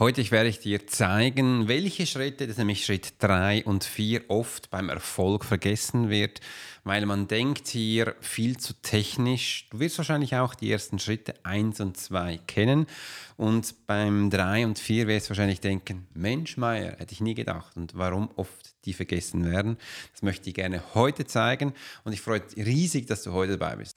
Heute werde ich dir zeigen, welche Schritte, das ist nämlich Schritt 3 und 4, oft beim Erfolg vergessen wird, weil man denkt hier viel zu technisch. Du wirst wahrscheinlich auch die ersten Schritte 1 und 2 kennen und beim 3 und 4 wirst du wahrscheinlich denken, Mensch Meier, hätte ich nie gedacht und warum oft die vergessen werden. Das möchte ich gerne heute zeigen und ich freue mich riesig, dass du heute dabei bist.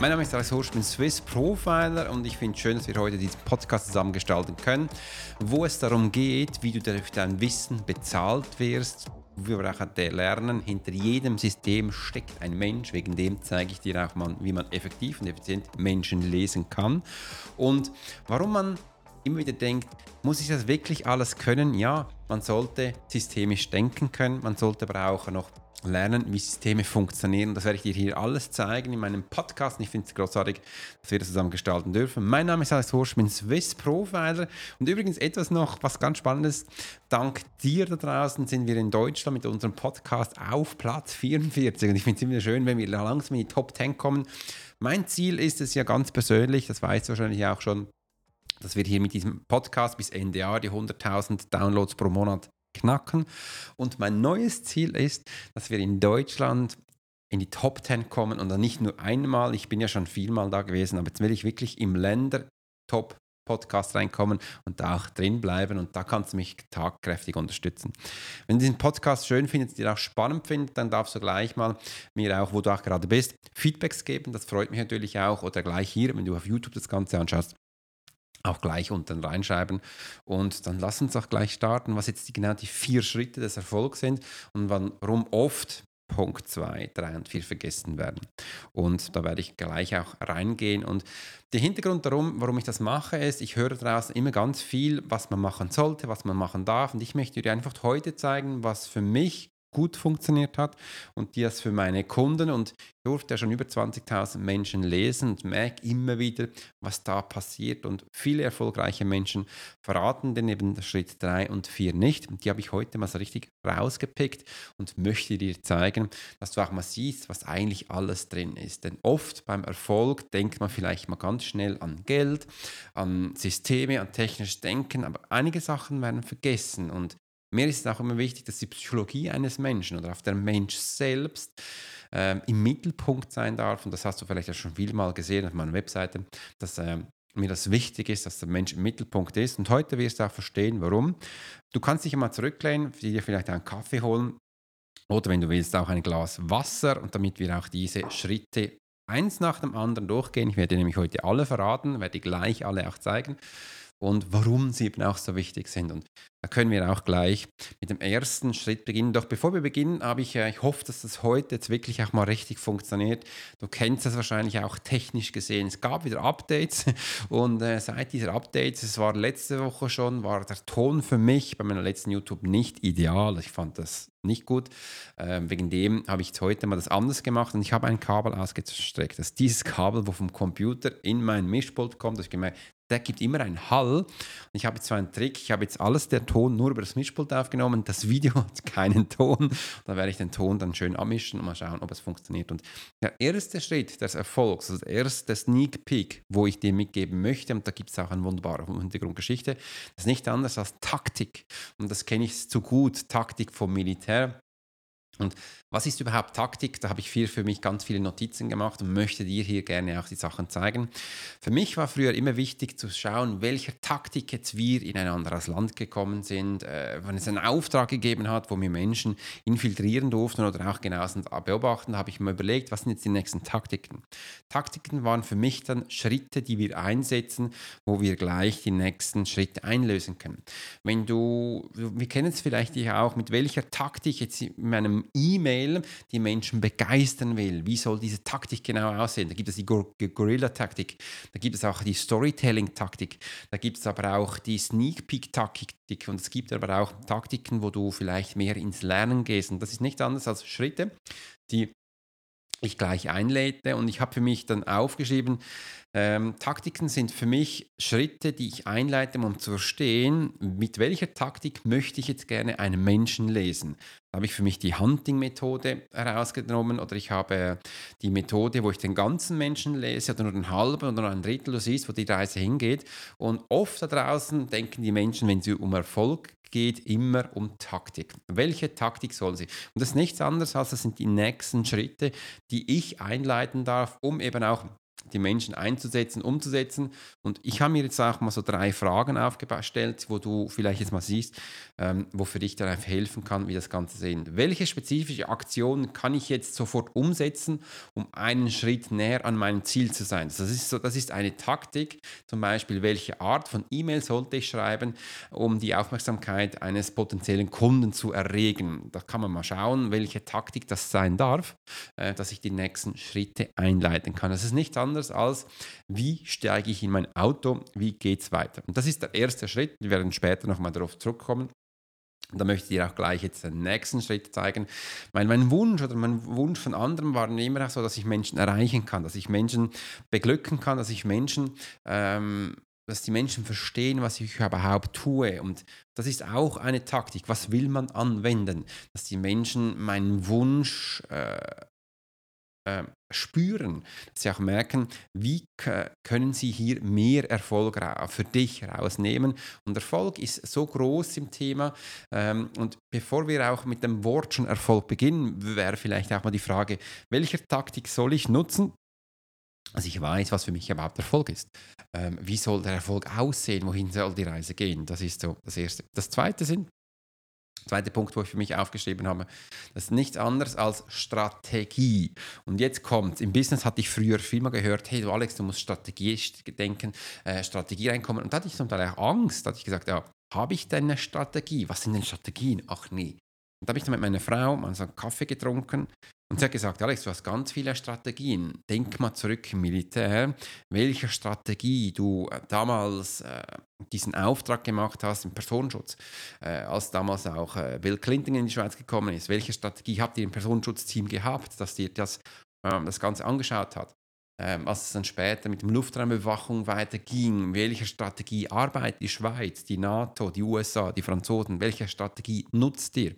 Mein Name ist Alex Hursch, ich bin Swiss Profiler und ich finde es schön, dass wir heute diesen Podcast zusammen gestalten können, wo es darum geht, wie du durch dein Wissen bezahlt wirst. Wir brauchen lernen, hinter jedem System steckt ein Mensch, wegen dem zeige ich dir auch mal, wie man effektiv und effizient Menschen lesen kann und warum man immer wieder denkt, muss ich das wirklich alles können? Ja, man sollte systemisch denken können, man sollte aber auch noch lernen, wie Systeme funktionieren. Das werde ich dir hier alles zeigen in meinem Podcast. Ich finde es großartig, dass wir das zusammen gestalten dürfen. Mein Name ist Alex Horsch, ich bin Swiss Profiler. Und übrigens etwas noch, was ganz spannend ist. Dank dir da draußen sind wir in Deutschland mit unserem Podcast auf Platz 44. Und ich finde es immer schön, wenn wir langsam in die Top 10 kommen. Mein Ziel ist es ja ganz persönlich, das weißt du wahrscheinlich auch schon, dass wir hier mit diesem Podcast bis Ende Jahr die 100.000 Downloads pro Monat knacken. Und mein neues Ziel ist, dass wir in Deutschland in die Top 10 kommen und dann nicht nur einmal, ich bin ja schon vielmal da gewesen, aber jetzt will ich wirklich im Länder-Top Podcast reinkommen und da auch drin bleiben und da kannst du mich tagkräftig unterstützen. Wenn du diesen Podcast schön findest, dir auch spannend findest, dann darfst du gleich mal mir auch, wo du auch gerade bist, Feedbacks geben. Das freut mich natürlich auch oder gleich hier, wenn du auf YouTube das Ganze anschaust, auch gleich unten reinschreiben. Und dann lass uns auch gleich starten, was jetzt die, genau die vier Schritte des Erfolgs sind und warum oft Punkt 2, 3 und 4 vergessen werden. Und da werde ich gleich auch reingehen. Und der Hintergrund darum, warum ich das mache, ist, ich höre draußen immer ganz viel, was man machen sollte, was man machen darf. Und ich möchte dir einfach heute zeigen, was für mich gut funktioniert hat und die das für meine Kunden. Und ich durfte ja schon über 20.000 Menschen lesen und merke immer wieder, was da passiert. Und viele erfolgreiche Menschen verraten den eben Schritt 3 und 4 nicht. Und die habe ich heute mal so richtig rausgepickt und möchte dir zeigen, dass du auch mal siehst, was eigentlich alles drin ist, denn oft beim Erfolg denkt man vielleicht mal ganz schnell an Geld, an Systeme, an technisches Denken, aber einige Sachen werden vergessen. Und mir ist es auch immer wichtig, dass die Psychologie eines Menschen oder auch der Mensch selbst äh, im Mittelpunkt sein darf. Und das hast du vielleicht ja schon viel mal gesehen auf meiner Webseite, dass äh, mir das wichtig ist, dass der Mensch im Mittelpunkt ist. Und heute wirst du auch verstehen, warum. Du kannst dich einmal zurücklehnen, dir vielleicht einen Kaffee holen oder wenn du willst auch ein Glas Wasser und damit wir auch diese Schritte eins nach dem anderen durchgehen. Ich werde nämlich heute alle verraten, werde gleich alle auch zeigen und warum sie eben auch so wichtig sind. Und da können wir auch gleich mit dem ersten Schritt beginnen. Doch bevor wir beginnen, habe ich, ich hoffe, dass das heute jetzt wirklich auch mal richtig funktioniert. Du kennst das wahrscheinlich auch technisch gesehen. Es gab wieder Updates und äh, seit dieser Updates, es war letzte Woche schon, war der Ton für mich bei meiner letzten YouTube nicht ideal. Ich fand das nicht gut. Ähm, wegen dem habe ich jetzt heute mal das anders gemacht und ich habe ein Kabel ausgestreckt. Das ist dieses Kabel, wo vom Computer in mein Mischpult kommt. Ich gemerkt, der gibt immer einen Hall. Ich habe jetzt so einen Trick, ich habe jetzt alles der Ton nur über das Mischpult aufgenommen, das Video hat keinen Ton. Da werde ich den Ton dann schön abmischen und mal schauen, ob es funktioniert. Und der erste Schritt des Erfolgs, also der erste Sneak Peek, wo ich dir mitgeben möchte, und da gibt es auch eine wunderbare Hintergrundgeschichte, das ist nicht anders als Taktik. Und das kenne ich zu gut, Taktik vom Militär. né? Und was ist überhaupt Taktik? Da habe ich viel für mich ganz viele Notizen gemacht und möchte dir hier gerne auch die Sachen zeigen. Für mich war früher immer wichtig zu schauen, welcher Taktik jetzt wir in ein anderes Land gekommen sind, äh, wenn es einen Auftrag gegeben hat, wo wir Menschen infiltrieren durften oder auch genauestens beobachten, habe ich mir überlegt, was sind jetzt die nächsten Taktiken. Taktiken waren für mich dann Schritte, die wir einsetzen, wo wir gleich die nächsten Schritte einlösen können. Wenn du, wir kennen es vielleicht auch, mit welcher Taktik jetzt in meinem E-Mail die Menschen begeistern will. Wie soll diese Taktik genau aussehen? Da gibt es die Gorilla-Taktik, da gibt es auch die Storytelling-Taktik, da gibt es aber auch die Sneak Peek-Taktik und es gibt aber auch Taktiken, wo du vielleicht mehr ins Lernen gehst. Und das ist nicht anders als Schritte, die ich gleich einlädte. Und ich habe für mich dann aufgeschrieben, ähm, Taktiken sind für mich Schritte, die ich einleite, um zu verstehen, mit welcher Taktik möchte ich jetzt gerne einen Menschen lesen. Da habe ich für mich die Hunting-Methode herausgenommen oder ich habe die Methode, wo ich den ganzen Menschen lese oder nur einen halben oder nur ein Drittel, du siehst, wo die Reise hingeht. Und oft da draußen denken die Menschen, wenn sie um Erfolg geht immer um Taktik. Welche Taktik soll sie? Und das ist nichts anderes als das sind die nächsten Schritte, die ich einleiten darf, um eben auch die Menschen einzusetzen, umzusetzen. Und ich habe mir jetzt auch mal so drei Fragen aufgestellt, wo du vielleicht jetzt mal siehst, ähm, wo dich einfach helfen kann, wie das Ganze sehen. Welche spezifische Aktionen kann ich jetzt sofort umsetzen, um einen Schritt näher an meinem Ziel zu sein? Das ist, so, das ist eine Taktik, zum Beispiel, welche Art von E-Mail sollte ich schreiben, um die Aufmerksamkeit eines potenziellen Kunden zu erregen. Da kann man mal schauen, welche Taktik das sein darf, äh, dass ich die nächsten Schritte einleiten kann. Das ist nichts anderes anders als, wie steige ich in mein Auto, wie geht es weiter. Und das ist der erste Schritt. Wir werden später nochmal darauf zurückkommen. Da möchte ich dir auch gleich jetzt den nächsten Schritt zeigen. Mein, mein Wunsch oder mein Wunsch von anderen war immer auch so, dass ich Menschen erreichen kann, dass ich Menschen beglücken kann, dass ich Menschen, ähm, dass die Menschen verstehen, was ich überhaupt tue. Und das ist auch eine Taktik. Was will man anwenden? Dass die Menschen meinen Wunsch äh, äh, spüren, dass sie auch merken, wie können sie hier mehr Erfolg für dich rausnehmen. Und Erfolg ist so groß im Thema. Ähm, und bevor wir auch mit dem Wort schon Erfolg beginnen, wäre vielleicht auch mal die Frage, welche Taktik soll ich nutzen, also ich weiß, was für mich überhaupt Erfolg ist. Ähm, wie soll der Erfolg aussehen? Wohin soll die Reise gehen? Das ist so das Erste. Das Zweite sind Zweiter Punkt, wo ich für mich aufgeschrieben habe, das ist nichts anderes als Strategie. Und jetzt kommt, im Business hatte ich früher viel mal gehört, hey du Alex, du musst Strategie denken, äh, Strategie reinkommen. Und da hatte ich zum Teil auch Angst, da hatte ich gesagt, ja, habe ich denn eine Strategie? Was sind denn Strategien? Ach nee. Und da habe ich dann mit meiner Frau mal so einen Kaffee getrunken und sie hat gesagt, Alex, du hast ganz viele Strategien. Denk mal zurück im Militär, welche Strategie du äh, damals äh, diesen Auftrag gemacht hast im Personenschutz, äh, als damals auch äh, Bill Clinton in die Schweiz gekommen ist. Welche Strategie habt ihr im Personenschutzteam gehabt, dass dir das, ähm, das Ganze angeschaut hat? Ähm, als es dann später mit der Luftraumüberwachung weiterging, welche Strategie arbeitet die Schweiz, die NATO, die USA, die Franzosen, welche Strategie nutzt ihr?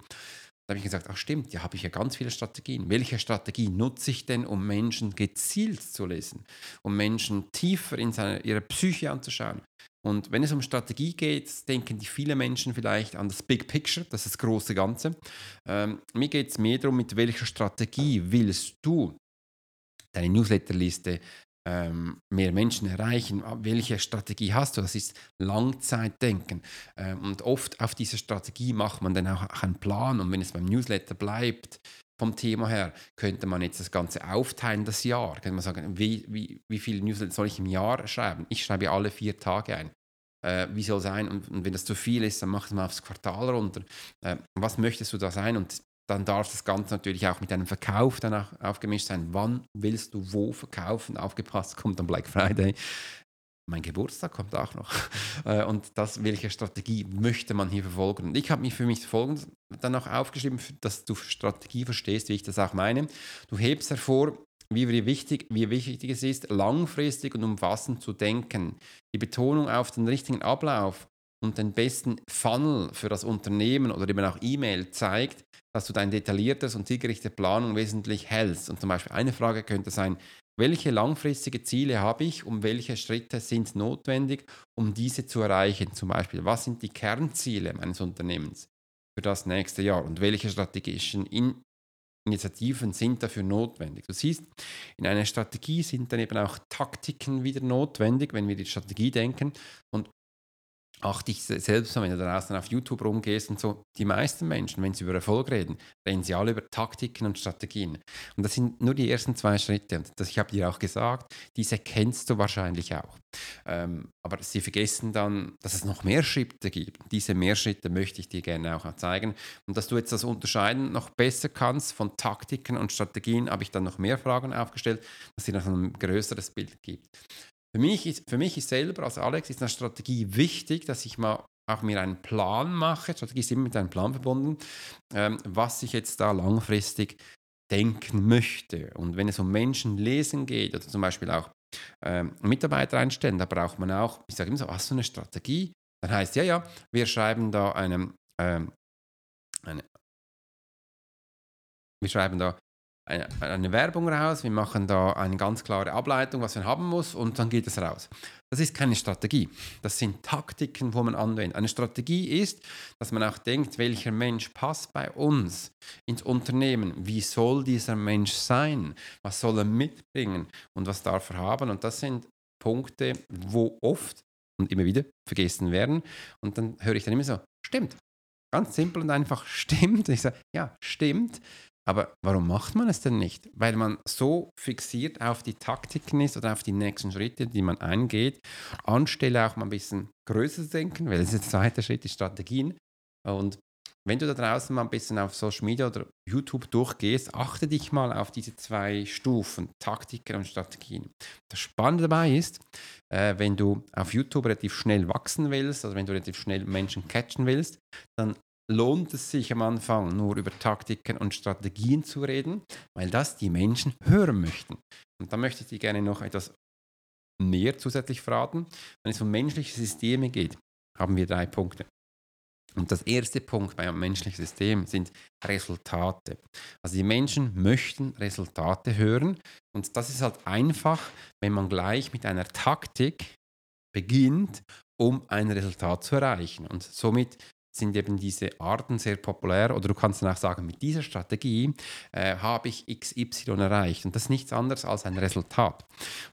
Da habe ich gesagt, ach stimmt, ja habe ich ja ganz viele Strategien. Welche Strategie nutze ich denn, um Menschen gezielt zu lesen, um Menschen tiefer in seine, ihre Psyche anzuschauen? Und wenn es um Strategie geht, denken die viele Menschen vielleicht an das Big Picture, das ist das große Ganze. Ähm, mir geht es mehr darum, mit welcher Strategie willst du deine Newsletterliste ähm, mehr Menschen erreichen. Welche Strategie hast du? Das ist Langzeitdenken. Ähm, und oft auf diese Strategie macht man dann auch einen Plan. Und wenn es beim Newsletter bleibt, vom Thema her, könnte man jetzt das Ganze aufteilen, das Jahr. Könnte man sagen, wie, wie, wie viele Newsletter soll ich im Jahr schreiben? Ich schreibe alle vier Tage ein. Äh, wie soll sein? Und, und, wenn das zu viel ist, dann mach es mal aufs Quartal runter. Äh, was möchtest du da sein? Und dann darf das Ganze natürlich auch mit einem Verkauf dann aufgemischt sein. Wann willst du wo verkaufen? Aufgepasst, kommt dann Black Friday. Mein Geburtstag kommt auch noch. Äh, und das, welche Strategie möchte man hier verfolgen? Und ich habe mich für mich folgendes dann auch aufgeschrieben, dass du Strategie verstehst, wie ich das auch meine. Du hebst hervor, wie wichtig, wie wichtig es ist, langfristig und umfassend zu denken. Die Betonung auf den richtigen Ablauf und den besten Funnel für das Unternehmen oder eben auch E-Mail zeigt, dass du dein detailliertes und zielgerichtete Planung wesentlich hältst. Und zum Beispiel eine Frage könnte sein, welche langfristige Ziele habe ich und welche Schritte sind notwendig, um diese zu erreichen? Zum Beispiel, was sind die Kernziele meines Unternehmens für das nächste Jahr und welche strategischen In Initiativen sind dafür notwendig. Du siehst, in einer Strategie sind dann eben auch Taktiken wieder notwendig, wenn wir die Strategie denken. Und auch dich selbst, wenn du draußen auf YouTube rumgehst und so, die meisten Menschen, wenn sie über Erfolg reden, reden sie alle über Taktiken und Strategien. Und das sind nur die ersten zwei Schritte. Und das, ich habe dir auch gesagt, diese kennst du wahrscheinlich auch. Ähm, aber sie vergessen dann, dass es noch mehr Schritte gibt. Diese mehr Schritte möchte ich dir gerne auch zeigen. Und dass du jetzt das Unterscheiden noch besser kannst von Taktiken und Strategien, habe ich dann noch mehr Fragen aufgestellt, dass sie noch ein größeres Bild gibt. Für mich ist, für mich ist selber als Alex ist eine Strategie wichtig, dass ich mal auch mir einen Plan mache. Strategie ist immer mit einem Plan verbunden, ähm, was ich jetzt da langfristig denken möchte. Und wenn es um Menschen lesen geht oder zum Beispiel auch ähm, Mitarbeiter einstellen, da braucht man auch, ich sage immer so, hast du eine Strategie? Dann heißt ja, ja, wir schreiben da eine, ähm, eine wir schreiben da eine, Werbung raus, wir machen da eine ganz klare Ableitung, was man haben muss und dann geht es raus. Das ist keine Strategie. Das sind Taktiken, wo man anwendet. Eine Strategie ist, dass man auch denkt, welcher Mensch passt bei uns ins Unternehmen. Wie soll dieser Mensch sein? Was soll er mitbringen? Und was darf er haben? Und das sind Punkte, wo oft und immer wieder vergessen werden. Und dann höre ich dann immer so, stimmt. Ganz simpel und einfach, stimmt. Ich sage, ja, stimmt. Aber warum macht man es denn nicht? Weil man so fixiert auf die Taktiken ist oder auf die nächsten Schritte, die man eingeht, anstelle auch mal ein bisschen größer zu denken, weil das ist der zweite Schritt, die Strategien. Und wenn du da draußen mal ein bisschen auf Social Media oder YouTube durchgehst, achte dich mal auf diese zwei Stufen, Taktiken und Strategien. Das Spannende dabei ist, äh, wenn du auf YouTube relativ schnell wachsen willst, also wenn du relativ schnell Menschen catchen willst, dann lohnt es sich am Anfang nur über Taktiken und Strategien zu reden, weil das die Menschen hören möchten. Und da möchte ich dir gerne noch etwas mehr zusätzlich fragen. Wenn es um menschliche Systeme geht, haben wir drei Punkte. Und das erste Punkt beim menschlichen System sind Resultate. Also die Menschen möchten Resultate hören und das ist halt einfach, wenn man gleich mit einer Taktik beginnt, um ein Resultat zu erreichen. Und somit sind eben diese Arten sehr populär oder du kannst dann auch sagen, mit dieser Strategie äh, habe ich XY erreicht und das ist nichts anderes als ein Resultat.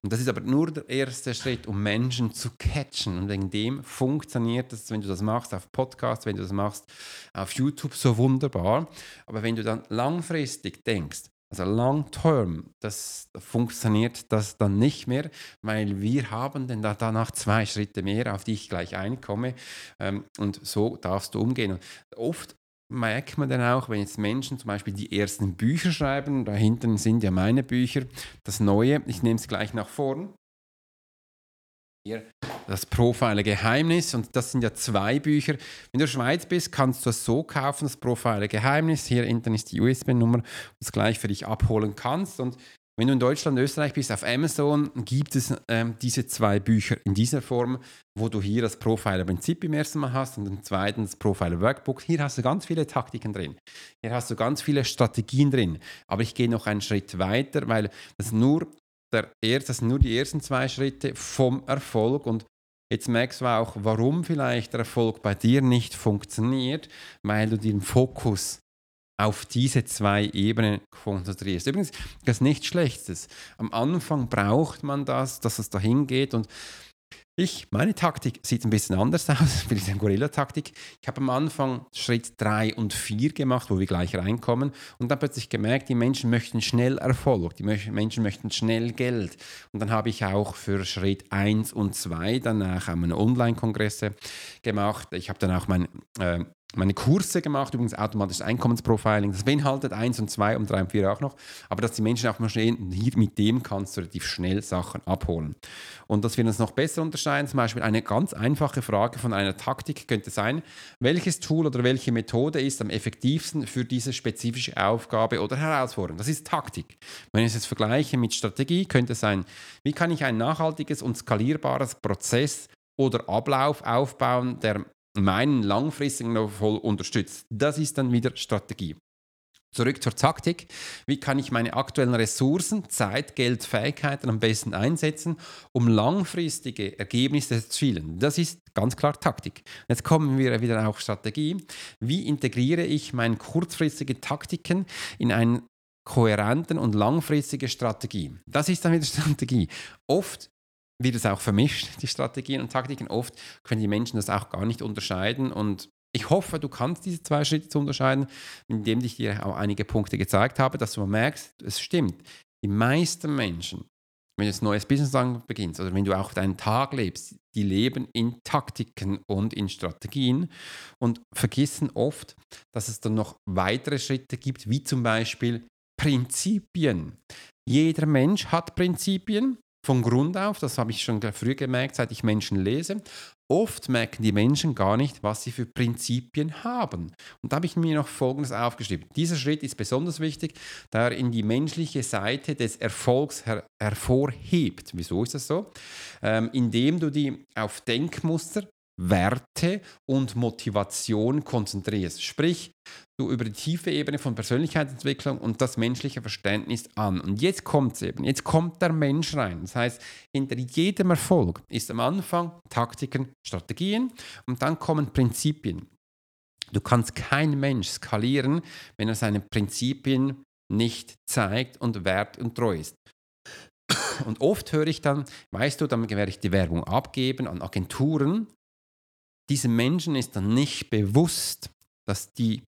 Und das ist aber nur der erste Schritt, um Menschen zu catchen und wegen dem funktioniert das, wenn du das machst auf Podcast, wenn du das machst auf YouTube, so wunderbar. Aber wenn du dann langfristig denkst, also long term, das funktioniert das dann nicht mehr, weil wir haben dann da, danach zwei Schritte mehr, auf die ich gleich einkomme. Ähm, und so darfst du umgehen. Und oft merkt man dann auch, wenn jetzt Menschen zum Beispiel die ersten Bücher schreiben, da hinten sind ja meine Bücher, das Neue, ich nehme es gleich nach vorn. Das Profiler Geheimnis und das sind ja zwei Bücher. Wenn du in der Schweiz bist, kannst du es so kaufen, das Profiler Geheimnis. Hier hinten ist die USB-Nummer, es gleich für dich abholen kannst. Und wenn du in Deutschland, Österreich bist, auf Amazon gibt es ähm, diese zwei Bücher in dieser Form, wo du hier das Profiler-Prinzip im ersten Mal hast und im zweiten das Profiler-Workbook. Hier hast du ganz viele Taktiken drin. Hier hast du ganz viele Strategien drin. Aber ich gehe noch einen Schritt weiter, weil das nur der, das sind nur die ersten zwei Schritte vom Erfolg und Jetzt merkst du auch, warum vielleicht der Erfolg bei dir nicht funktioniert, weil du den Fokus auf diese zwei Ebenen konzentrierst. Übrigens, das ist nichts Schlechtes. Am Anfang braucht man das, dass es dahin geht und ich, meine Taktik sieht ein bisschen anders aus, vielleicht eine Gorilla-Taktik. Ich habe am Anfang Schritt 3 und 4 gemacht, wo wir gleich reinkommen und dann plötzlich gemerkt, die Menschen möchten schnell Erfolg, die Menschen möchten schnell Geld. Und dann habe ich auch für Schritt 1 und 2 danach meine Online-Kongresse gemacht. Ich habe dann auch mein äh, meine Kurse gemacht, übrigens automatisches Einkommensprofiling. Das beinhaltet 1 und 2 und 3 und 4 auch noch. Aber dass die Menschen auch mal sehen, hier mit dem kannst du relativ schnell Sachen abholen. Und dass wir uns noch besser unterscheiden, zum Beispiel eine ganz einfache Frage von einer Taktik könnte sein, welches Tool oder welche Methode ist am effektivsten für diese spezifische Aufgabe oder Herausforderung? Das ist Taktik. Wenn ich es jetzt vergleiche mit Strategie, könnte es sein, wie kann ich ein nachhaltiges und skalierbares Prozess oder Ablauf aufbauen, der meinen langfristigen Erfolg unterstützt. Das ist dann wieder Strategie. Zurück zur Taktik. Wie kann ich meine aktuellen Ressourcen, Zeit, Geld, Fähigkeiten am besten einsetzen, um langfristige Ergebnisse zu erzielen? Das ist ganz klar Taktik. Jetzt kommen wir wieder auf Strategie. Wie integriere ich meine kurzfristigen Taktiken in einen kohärenten und langfristigen Strategie. Das ist dann wieder Strategie. Oft wird es auch vermischt, die Strategien und Taktiken. Oft können die Menschen das auch gar nicht unterscheiden und ich hoffe, du kannst diese zwei Schritte unterscheiden, indem ich dir auch einige Punkte gezeigt habe, dass du merkst, es stimmt. Die meisten Menschen, wenn du ein neues Business beginnst oder wenn du auch deinen Tag lebst, die leben in Taktiken und in Strategien und vergessen oft, dass es dann noch weitere Schritte gibt, wie zum Beispiel Prinzipien. Jeder Mensch hat Prinzipien von Grund auf, das habe ich schon früh gemerkt, seit ich Menschen lese. Oft merken die Menschen gar nicht, was sie für Prinzipien haben. Und da habe ich mir noch Folgendes aufgeschrieben. Dieser Schritt ist besonders wichtig, da er in die menschliche Seite des Erfolgs her hervorhebt. Wieso ist das so? Ähm, indem du die auf Denkmuster, Werte und Motivation konzentrierst. Sprich, du über die tiefe Ebene von Persönlichkeitsentwicklung und das menschliche Verständnis an. Und jetzt kommt es eben, jetzt kommt der Mensch rein. Das heißt, hinter jedem Erfolg ist am Anfang Taktiken, Strategien und dann kommen Prinzipien. Du kannst kein Mensch skalieren, wenn er seine Prinzipien nicht zeigt und wert und treu ist. Und oft höre ich dann, weißt du, dann werde ich die Werbung abgeben an Agenturen. Diesen Menschen ist dann nicht bewusst, dass die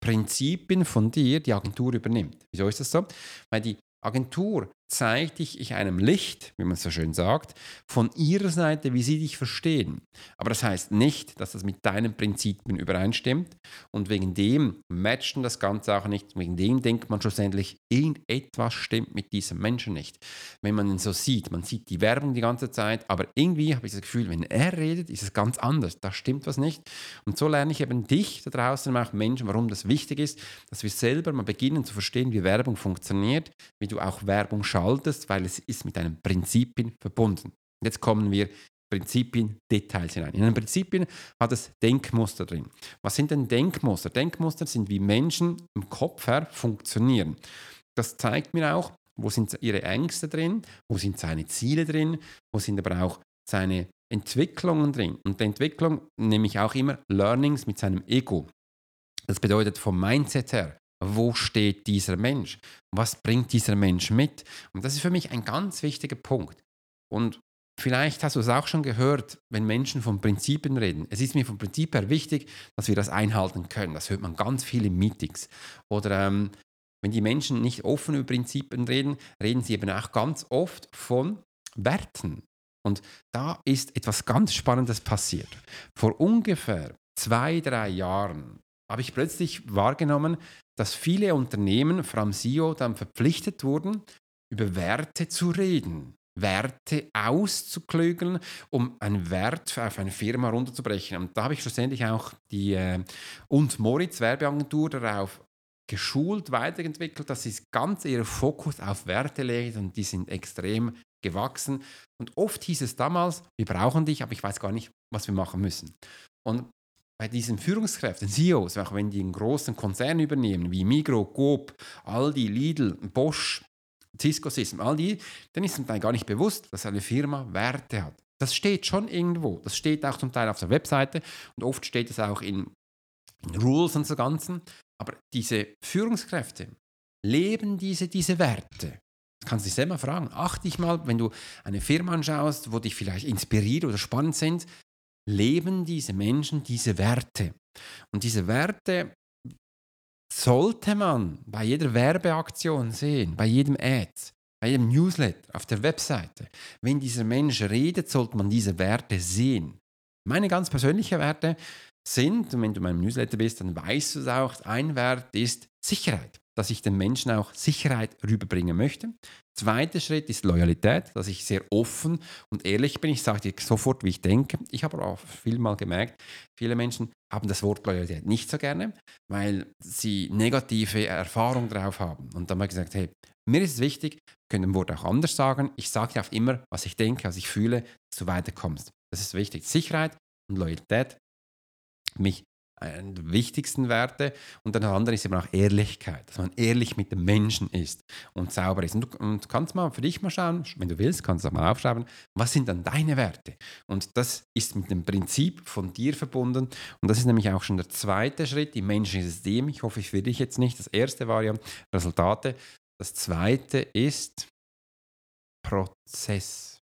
Prinzipien von dir die Agentur übernimmt. Wieso ist das so? Weil die Agentur zeigt dich einem Licht, wie man so schön sagt, von ihrer Seite, wie sie dich verstehen. Aber das heißt nicht, dass das mit deinen Prinzipien übereinstimmt und wegen dem matchen das Ganze auch nicht. Wegen dem denkt man schlussendlich, irgendetwas stimmt mit diesem Menschen nicht. Wenn man ihn so sieht, man sieht die Werbung die ganze Zeit, aber irgendwie habe ich das Gefühl, wenn er redet, ist es ganz anders. Da stimmt was nicht. Und so lerne ich eben dich da draußen, auch Menschen, warum das wichtig ist, dass wir selber mal beginnen zu verstehen, wie Werbung funktioniert, wie du auch Werbung schaffst schaltest, weil es ist mit deinen Prinzipien verbunden. Jetzt kommen wir Prinzipien, Details hinein. In den Prinzipien hat es Denkmuster drin. Was sind denn Denkmuster? Denkmuster sind, wie Menschen im Kopf her funktionieren. Das zeigt mir auch, wo sind ihre Ängste drin, wo sind seine Ziele drin, wo sind aber auch seine Entwicklungen drin. Und der Entwicklung nehme ich auch immer Learnings mit seinem Ego. Das bedeutet vom Mindset her, wo steht dieser Mensch? Was bringt dieser Mensch mit? Und das ist für mich ein ganz wichtiger Punkt. Und vielleicht hast du es auch schon gehört, wenn Menschen von Prinzipien reden. Es ist mir vom Prinzip her wichtig, dass wir das einhalten können. Das hört man ganz viel in Meetings. Oder ähm, wenn die Menschen nicht offen über Prinzipien reden, reden sie eben auch ganz oft von Werten. Und da ist etwas ganz Spannendes passiert. Vor ungefähr zwei, drei Jahren habe ich plötzlich wahrgenommen, dass viele Unternehmen, vor allem SEO, dann verpflichtet wurden, über Werte zu reden. Werte auszuklügeln, um einen Wert auf eine Firma runterzubrechen. Und da habe ich schlussendlich auch die äh, und Moritz Werbeagentur darauf geschult, weiterentwickelt, dass sie ganz ihren Fokus auf Werte legen und die sind extrem gewachsen. Und oft hieß es damals, wir brauchen dich, aber ich weiß gar nicht, was wir machen müssen. Und bei diesen Führungskräften, CEOs, auch wenn die einen großen Konzern übernehmen, wie Migro, Coop, Aldi, Lidl, Bosch, Cisco System, all die, dann ist es gar nicht bewusst, dass eine Firma Werte hat. Das steht schon irgendwo. Das steht auch zum Teil auf der Webseite und oft steht es auch in, in Rules und so Ganzen. Aber diese Führungskräfte leben diese, diese Werte. Das kannst du dich selber fragen. Achte dich mal, wenn du eine Firma anschaust, wo dich vielleicht inspiriert oder spannend sind, leben diese Menschen diese Werte. Und diese Werte sollte man bei jeder Werbeaktion sehen, bei jedem Ad, bei jedem Newsletter, auf der Webseite. Wenn dieser Mensch redet, sollte man diese Werte sehen. Meine ganz persönlichen Werte sind, und wenn du in meinem Newsletter bist, dann weißt du es auch, ein Wert ist Sicherheit dass ich den Menschen auch Sicherheit rüberbringen möchte. Zweiter Schritt ist Loyalität, dass ich sehr offen und ehrlich bin. Ich sage dir sofort, wie ich denke. Ich habe auch viel mal gemerkt, viele Menschen haben das Wort Loyalität nicht so gerne, weil sie negative Erfahrungen drauf haben. Und dann habe ich gesagt, hey, mir ist es wichtig, wir können ein Wort auch anders sagen. Ich sage dir auch immer, was ich denke, was ich fühle, dass du weiterkommst. Das ist wichtig. Sicherheit und Loyalität. Mich eine der wichtigsten Werte. Und dann der andere ist eben auch Ehrlichkeit, dass man ehrlich mit dem Menschen ist und sauber ist. Und du, und kannst mal für dich mal schauen, wenn du willst, kannst du auch mal aufschreiben, was sind dann deine Werte? Und das ist mit dem Prinzip von dir verbunden. Und das ist nämlich auch schon der zweite Schritt im menschlichen System. Ich hoffe, ich will dich jetzt nicht. Das erste war ja Resultate. Das zweite ist Prozess.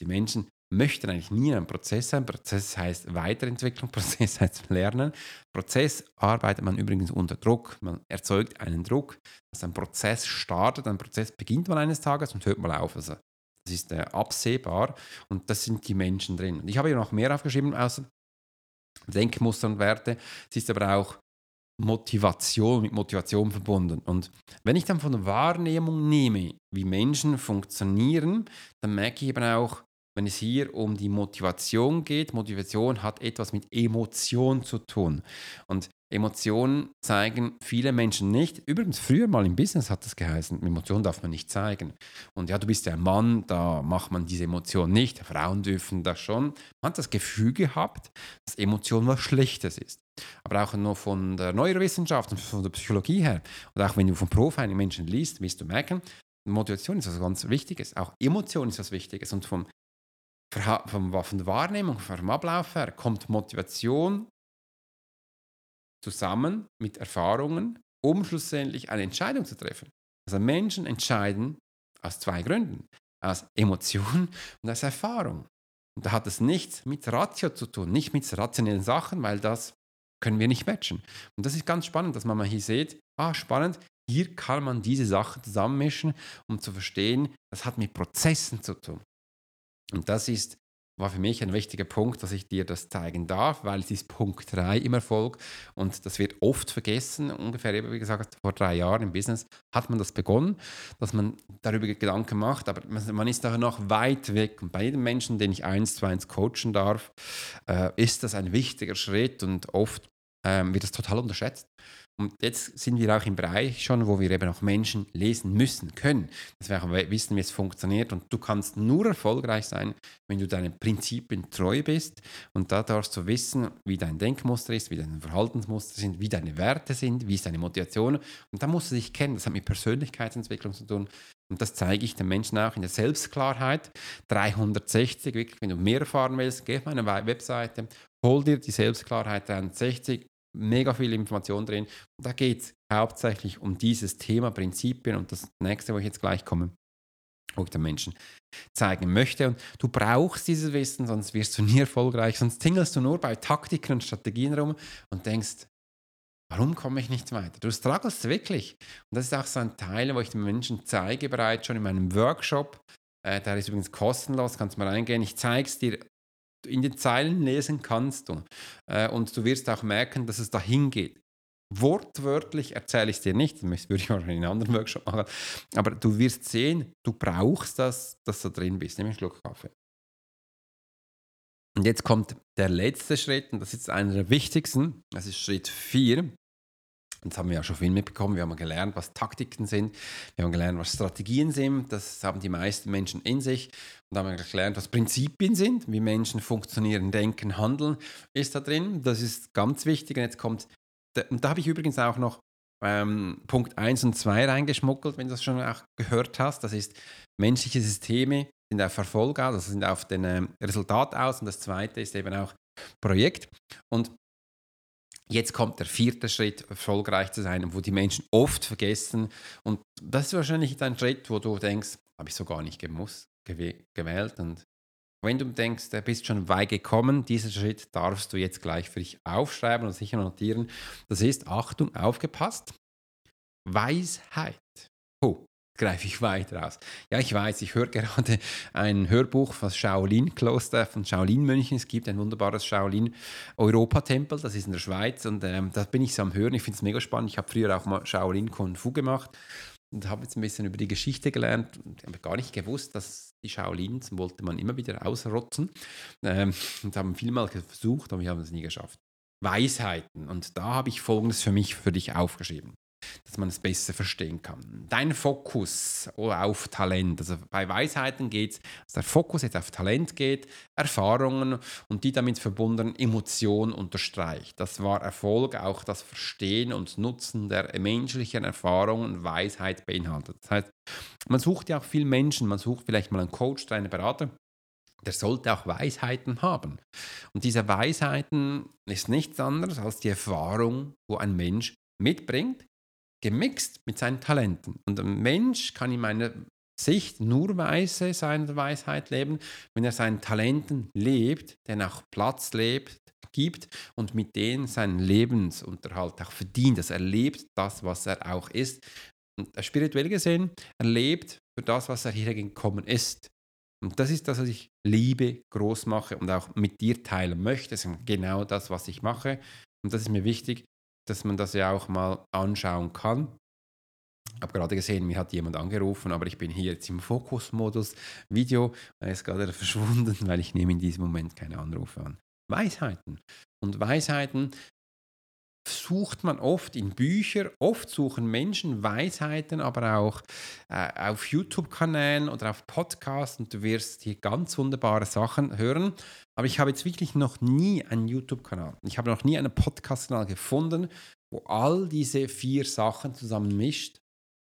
Die Menschen möchten eigentlich nie ein Prozess sein. Prozess heißt Weiterentwicklung, Prozess heißt Lernen. Prozess arbeitet man übrigens unter Druck. Man erzeugt einen Druck, dass ein Prozess startet. Ein Prozess beginnt mal eines Tages und hört mal auf. Also das ist äh, absehbar und das sind die Menschen drin. Und ich habe hier noch mehr aufgeschrieben, außer Denkmuster und Werte. Es ist aber auch Motivation, mit Motivation verbunden. Und wenn ich dann von der Wahrnehmung nehme, wie Menschen funktionieren, dann merke ich eben auch, wenn es hier um die Motivation geht, Motivation hat etwas mit Emotion zu tun. Und Emotionen zeigen viele Menschen nicht. Übrigens, früher mal im Business hat das geheißen, Emotionen darf man nicht zeigen. Und ja, du bist ein Mann, da macht man diese Emotion nicht. Frauen dürfen das schon. Man hat das Gefühl gehabt, dass Emotion was Schlechtes ist. Aber auch nur von der Neurowissenschaft und von der Psychologie her, und auch wenn du von Profiling Menschen liest, wirst du merken, Motivation ist was ganz Wichtiges. Auch Emotion ist was Wichtiges. Und vom, von der Wahrnehmung, vom Ablauf her, kommt Motivation zusammen mit Erfahrungen, um schlussendlich eine Entscheidung zu treffen. Also Menschen entscheiden aus zwei Gründen. Aus Emotion und aus Erfahrung. Und da hat es nichts mit Ratio zu tun, nicht mit rationellen Sachen, weil das können wir nicht matchen. Und das ist ganz spannend, dass man mal hier sieht, ah, spannend, hier kann man diese Sachen zusammenmischen, um zu verstehen, das hat mit Prozessen zu tun. Und das ist war für mich ein wichtiger Punkt, dass ich dir das zeigen darf, weil es ist Punkt 3 im Erfolg und das wird oft vergessen. Ungefähr, wie gesagt, vor drei Jahren im Business hat man das begonnen, dass man darüber Gedanken macht, aber man ist daher noch weit weg. Und bei jedem Menschen, den ich eins zu eins coachen darf, äh, ist das ein wichtiger Schritt und oft ähm, wird das total unterschätzt. Und jetzt sind wir auch im Bereich schon, wo wir eben auch Menschen lesen müssen können, dass wir auch wissen, wie es funktioniert. Und du kannst nur erfolgreich sein, wenn du deinen Prinzipien treu bist. Und da darfst du wissen, wie dein Denkmuster ist, wie deine Verhaltensmuster sind, wie deine Werte sind, wie ist deine Motivation. Und da musst du dich kennen. Das hat mit Persönlichkeitsentwicklung zu tun. Und das zeige ich den Menschen auch in der Selbstklarheit. 360, wirklich, wenn du mehr erfahren willst, geh auf meine Webseite, hol dir die Selbstklarheit 360 mega viel Information drin. Und da geht es hauptsächlich um dieses Thema Prinzipien und das nächste, wo ich jetzt gleich komme, wo ich den Menschen zeigen möchte. Und du brauchst dieses Wissen, sonst wirst du nie erfolgreich, sonst tingelst du nur bei Taktiken und Strategien rum und denkst, warum komme ich nicht weiter? Du strugglest wirklich. Und das ist auch so ein Teil, wo ich den Menschen zeige, bereits schon in meinem Workshop. Äh, der ist übrigens kostenlos, kannst mal reingehen. Ich zeige es dir in den Zeilen lesen kannst du. Äh, und du wirst auch merken, dass es dahin geht. Wortwörtlich erzähle ich es dir nicht, das würde ich wahrscheinlich in einem anderen Workshop machen, aber du wirst sehen, du brauchst das, dass du drin bist, nämlich einen Schluck Kaffee. Und jetzt kommt der letzte Schritt, und das ist einer der wichtigsten, das ist Schritt 4. Das haben wir ja schon viel mitbekommen. Wir haben gelernt, was Taktiken sind. Wir haben gelernt, was Strategien sind. Das haben die meisten Menschen in sich. Und haben gelernt, was Prinzipien sind, wie Menschen funktionieren, denken, handeln, ist da drin. Das ist ganz wichtig. Und jetzt kommt, und da habe ich übrigens auch noch ähm, Punkt 1 und 2 reingeschmuggelt, wenn du das schon auch gehört hast. Das ist, menschliche Systeme sind auf Erfolg aus, also sind auf den ähm, Resultat aus. Und das zweite ist eben auch Projekt. Und Jetzt kommt der vierte Schritt, erfolgreich zu sein, wo die Menschen oft vergessen. Und das ist wahrscheinlich dein Schritt, wo du denkst, habe ich so gar nicht gemusst, gewählt. Und wenn du denkst, du bist schon weit gekommen, diesen Schritt darfst du jetzt gleich für dich aufschreiben und sicher notieren. Das ist, Achtung, aufgepasst, Weisheit. Oh, greife ich weiter aus. Ja, ich weiß, ich höre gerade ein Hörbuch von Shaolin-Kloster, von Shaolin-Mönchen. Es gibt ein wunderbares Shaolin-Europatempel, das ist in der Schweiz und ähm, da bin ich so am Hören. Ich finde es mega spannend. Ich habe früher auch mal Shaolin-Kung Fu gemacht und habe jetzt ein bisschen über die Geschichte gelernt und habe gar nicht gewusst, dass die Shaolins wollte man immer wieder ausrotzen ähm, und haben vielmal versucht, aber wir haben es nie geschafft. Weisheiten und da habe ich Folgendes für mich, für dich aufgeschrieben. Dass man es besser verstehen kann. Dein Fokus auf Talent, also bei Weisheiten geht es, dass der Fokus jetzt auf Talent geht, Erfahrungen und die damit verbundenen Emotionen unterstreicht. Das war Erfolg, auch das Verstehen und Nutzen der menschlichen Erfahrungen und Weisheit beinhaltet. Das heißt, man sucht ja auch viel Menschen, man sucht vielleicht mal einen Coach, einen Berater, der sollte auch Weisheiten haben. Und diese Weisheiten ist nichts anderes als die Erfahrung, wo ein Mensch mitbringt, gemixt mit seinen Talenten. Und ein Mensch kann in meiner Sicht nur weise seine Weisheit leben, wenn er seinen Talenten lebt, den auch Platz lebt, gibt und mit denen seinen Lebensunterhalt auch verdient. Dass er lebt das, was er auch ist. Und spirituell gesehen, er lebt für das, was er hier gekommen ist. Und das ist das, was ich liebe, groß mache und auch mit dir teilen möchte. Das ist genau das, was ich mache. Und das ist mir wichtig, dass man das ja auch mal anschauen kann. Ich habe gerade gesehen, mir hat jemand angerufen, aber ich bin hier jetzt im Fokusmodus Video. Ist gerade verschwunden, weil ich nehme in diesem Moment keine Anrufe an. Weisheiten. Und Weisheiten sucht man oft in Büchern, oft suchen Menschen Weisheiten, aber auch äh, auf YouTube-Kanälen oder auf Podcasts und du wirst hier ganz wunderbare Sachen hören. Aber ich habe jetzt wirklich noch nie einen YouTube-Kanal, ich habe noch nie einen Podcast-Kanal gefunden, wo all diese vier Sachen zusammen mischt,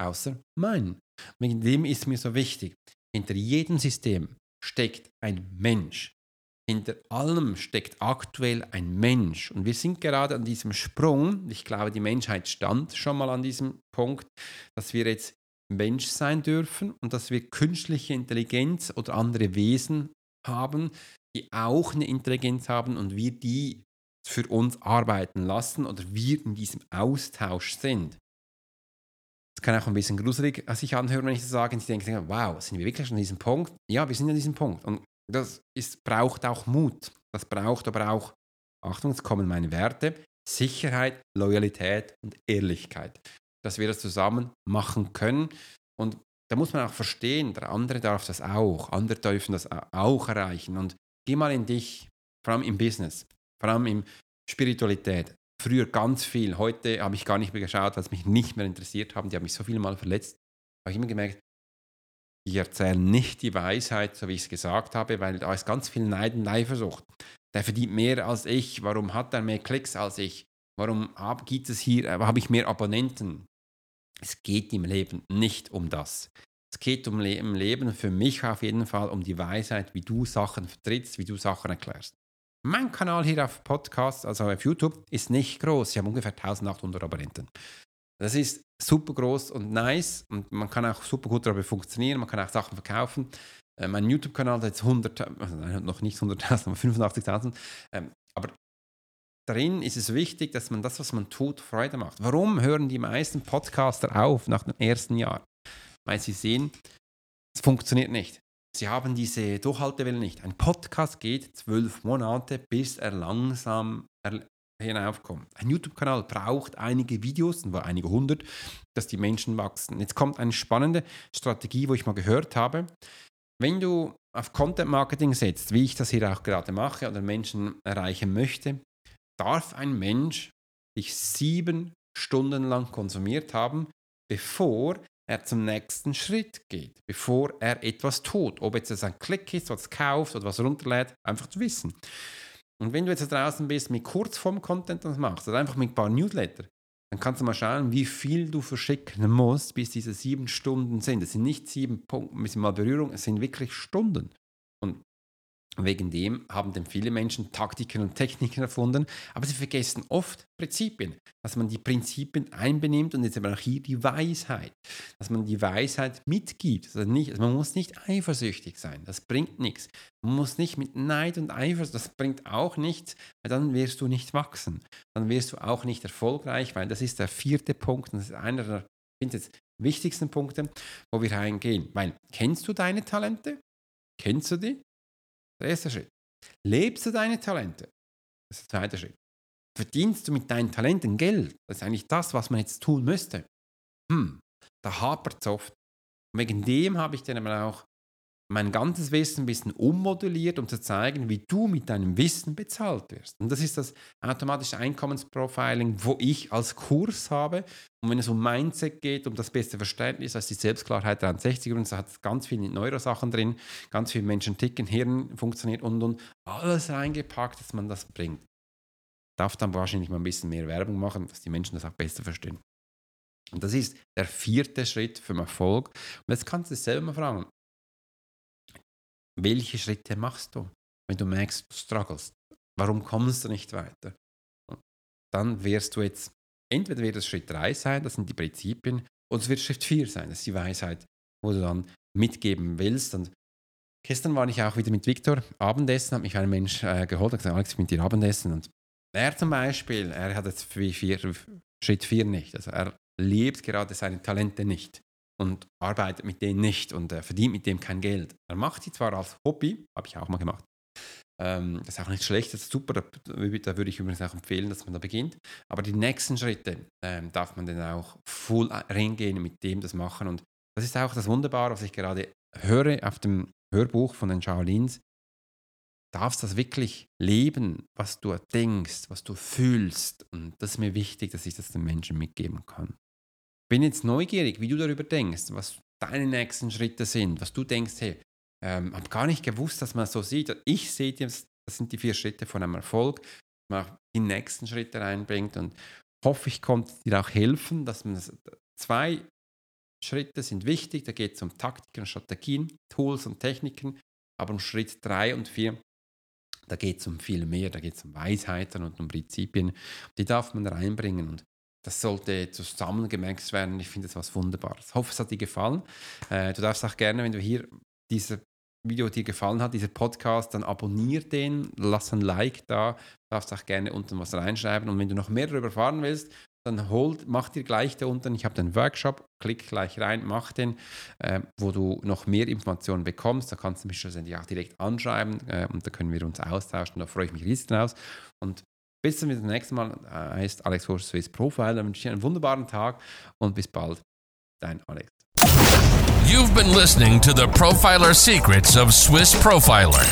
außer mein. Wegen dem ist mir so wichtig. Hinter jedem System steckt ein Mensch hinter allem steckt aktuell ein Mensch. Und wir sind gerade an diesem Sprung, ich glaube, die Menschheit stand schon mal an diesem Punkt, dass wir jetzt Mensch sein dürfen und dass wir künstliche Intelligenz oder andere Wesen haben, die auch eine Intelligenz haben und wir die für uns arbeiten lassen oder wir in diesem Austausch sind. Das kann auch ein bisschen gruselig sich anhören, wenn ich das sage. Und ich denke, wow, sind wir wirklich an diesem Punkt? Ja, wir sind an diesem Punkt. Und das ist, braucht auch Mut. Das braucht aber auch, Achtung, jetzt kommen meine Werte, Sicherheit, Loyalität und Ehrlichkeit. Dass wir das zusammen machen können. Und da muss man auch verstehen, der andere darf das auch, andere dürfen das auch erreichen. Und geh mal in dich, vor allem im Business, vor allem in Spiritualität. Früher ganz viel, heute habe ich gar nicht mehr geschaut, weil es mich nicht mehr interessiert haben. Die haben mich so viel mal verletzt. Habe ich immer gemerkt, die erzählen nicht die Weisheit, so wie ich es gesagt habe, weil da ist ganz viel Neid und Eifersucht. Der verdient mehr als ich. Warum hat er mehr Klicks als ich? Warum hab, äh, habe ich mehr Abonnenten? Es geht im Leben nicht um das. Es geht um im Leben für mich auf jeden Fall um die Weisheit, wie du Sachen vertrittst, wie du Sachen erklärst. Mein Kanal hier auf Podcast, also auf YouTube, ist nicht groß. Ich habe ungefähr 1800 Abonnenten. Das ist super groß und nice und man kann auch super gut darüber funktionieren, man kann auch Sachen verkaufen. Äh, mein YouTube-Kanal hat jetzt 100, also noch nicht 100.000, aber 85.000. Ähm, aber darin ist es wichtig, dass man das, was man tut, Freude macht. Warum hören die meisten Podcaster auf nach dem ersten Jahr? Weil sie sehen, es funktioniert nicht. Sie haben diese Durchhaltewelle nicht. Ein Podcast geht zwölf Monate, bis er langsam hinaufkommen. Ein YouTube-Kanal braucht einige Videos, und einige hundert, dass die Menschen wachsen. Jetzt kommt eine spannende Strategie, wo ich mal gehört habe. Wenn du auf Content Marketing setzt, wie ich das hier auch gerade mache oder Menschen erreichen möchte, darf ein Mensch dich sieben Stunden lang konsumiert haben, bevor er zum nächsten Schritt geht, bevor er etwas tut. Ob jetzt ein Klick ist, was kauft oder was runterlädt, einfach zu wissen. Und wenn du jetzt draußen bist mit Kurzform-Content das machst, oder einfach mit ein paar Newsletter, dann kannst du mal schauen, wie viel du verschicken musst, bis diese sieben Stunden sind. Es sind nicht sieben Punkte, ein bisschen mal Berührung, es sind wirklich Stunden. Und Wegen dem haben denn viele Menschen Taktiken und Techniken erfunden, aber sie vergessen oft Prinzipien, dass man die Prinzipien einbenimmt und jetzt aber auch hier die Weisheit, dass man die Weisheit mitgibt. Also nicht, also man muss nicht eifersüchtig sein, das bringt nichts. Man muss nicht mit Neid und Eifersucht, das bringt auch nichts, weil dann wirst du nicht wachsen. Dann wirst du auch nicht erfolgreich, weil das ist der vierte Punkt und das ist einer der ich jetzt, wichtigsten Punkte, wo wir reingehen. Weil kennst du deine Talente? Kennst du die? Der erste Schritt. Lebst du deine Talente? Das ist der zweite Schritt. Verdienst du mit deinen Talenten Geld? Das ist eigentlich das, was man jetzt tun müsste. Hm, da hapert es oft. Und wegen dem habe ich dann aber auch mein ganzes Wissen ein bisschen ummoduliert, um zu zeigen, wie du mit deinem Wissen bezahlt wirst. Und das ist das automatische Einkommensprofiling, wo ich als Kurs habe. Und wenn es um Mindset geht, um das beste Verständnis, als die Selbstklarheit 63, und da hat es ganz viele Neurosachen drin, ganz viele Menschen ticken, Hirn funktioniert und und alles reingepackt, dass man das bringt. Darf dann wahrscheinlich mal ein bisschen mehr Werbung machen, dass die Menschen das auch besser verstehen. Und das ist der vierte Schritt für Erfolg. Und jetzt kannst du dich selber mal fragen, welche Schritte machst du, wenn du merkst, du struggles? Warum kommst du nicht weiter? Dann wirst du jetzt, entweder wird es Schritt 3 sein, das sind die Prinzipien, oder es wird Schritt 4 sein, das ist die Weisheit, wo du dann mitgeben willst. Und gestern war ich auch wieder mit Viktor Abendessen, hat mich ein Mensch äh, geholt und gesagt, Alex, ich bin dir Abendessen. Und er zum Beispiel, er hat jetzt vier, Schritt 4 nicht. Also er lebt gerade seine Talente nicht und arbeitet mit denen nicht und äh, verdient mit dem kein Geld. Er macht sie zwar als Hobby, habe ich auch mal gemacht. Ähm, das ist auch nicht schlecht, das ist super. Da, da, würde ich übrigens auch empfehlen, dass man da beginnt. Aber die nächsten Schritte ähm, darf man dann auch voll reingehen mit dem das machen. Und das ist auch das Wunderbare, was ich gerade höre auf dem Hörbuch von den Shaolins. Darfst das wirklich leben, was du denkst, was du fühlst. Und das ist mir wichtig, dass ich das den Menschen mitgeben kann bin jetzt neugierig, wie du darüber denkst, was deine nächsten Schritte sind, was du denkst, hey, ähm, habe gar nicht gewusst, dass man so sieht. Ich sehe, das sind die vier Schritte von einem Erfolg, dass man auch die nächsten Schritte reinbringt und hoffe, ich konnte dir auch helfen, dass man das, zwei Schritte sind wichtig, da geht es um Taktiken Strategien, Tools und Techniken, aber um Schritt drei und vier, da geht es um viel mehr, da geht es um Weisheiten und um Prinzipien, die darf man reinbringen. Und das sollte zusammengemerkt werden. Ich finde das was Wunderbares. Ich hoffe, es hat dir gefallen. Äh, du darfst auch gerne, wenn du hier dieses Video dir gefallen hat, dieser Podcast, dann abonnier den, lass ein Like da, darfst auch gerne unten was reinschreiben. Und wenn du noch mehr darüber erfahren willst, dann hol, mach dir gleich da unten, ich habe den Workshop, klick gleich rein, mach den, äh, wo du noch mehr Informationen bekommst. Da kannst du mich schlussendlich auch direkt anschreiben äh, und da können wir uns austauschen. Da freue ich mich riesig draus. Und bis zum nächsten Mal äh, heißt Alex Horst Swiss Profile. Dann wünsche ich einen wunderbaren Tag und bis bald. Dein Alex. You've been listening to the Profiler Secrets of Swiss Profiler.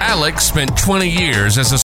Alex spent 20 years as a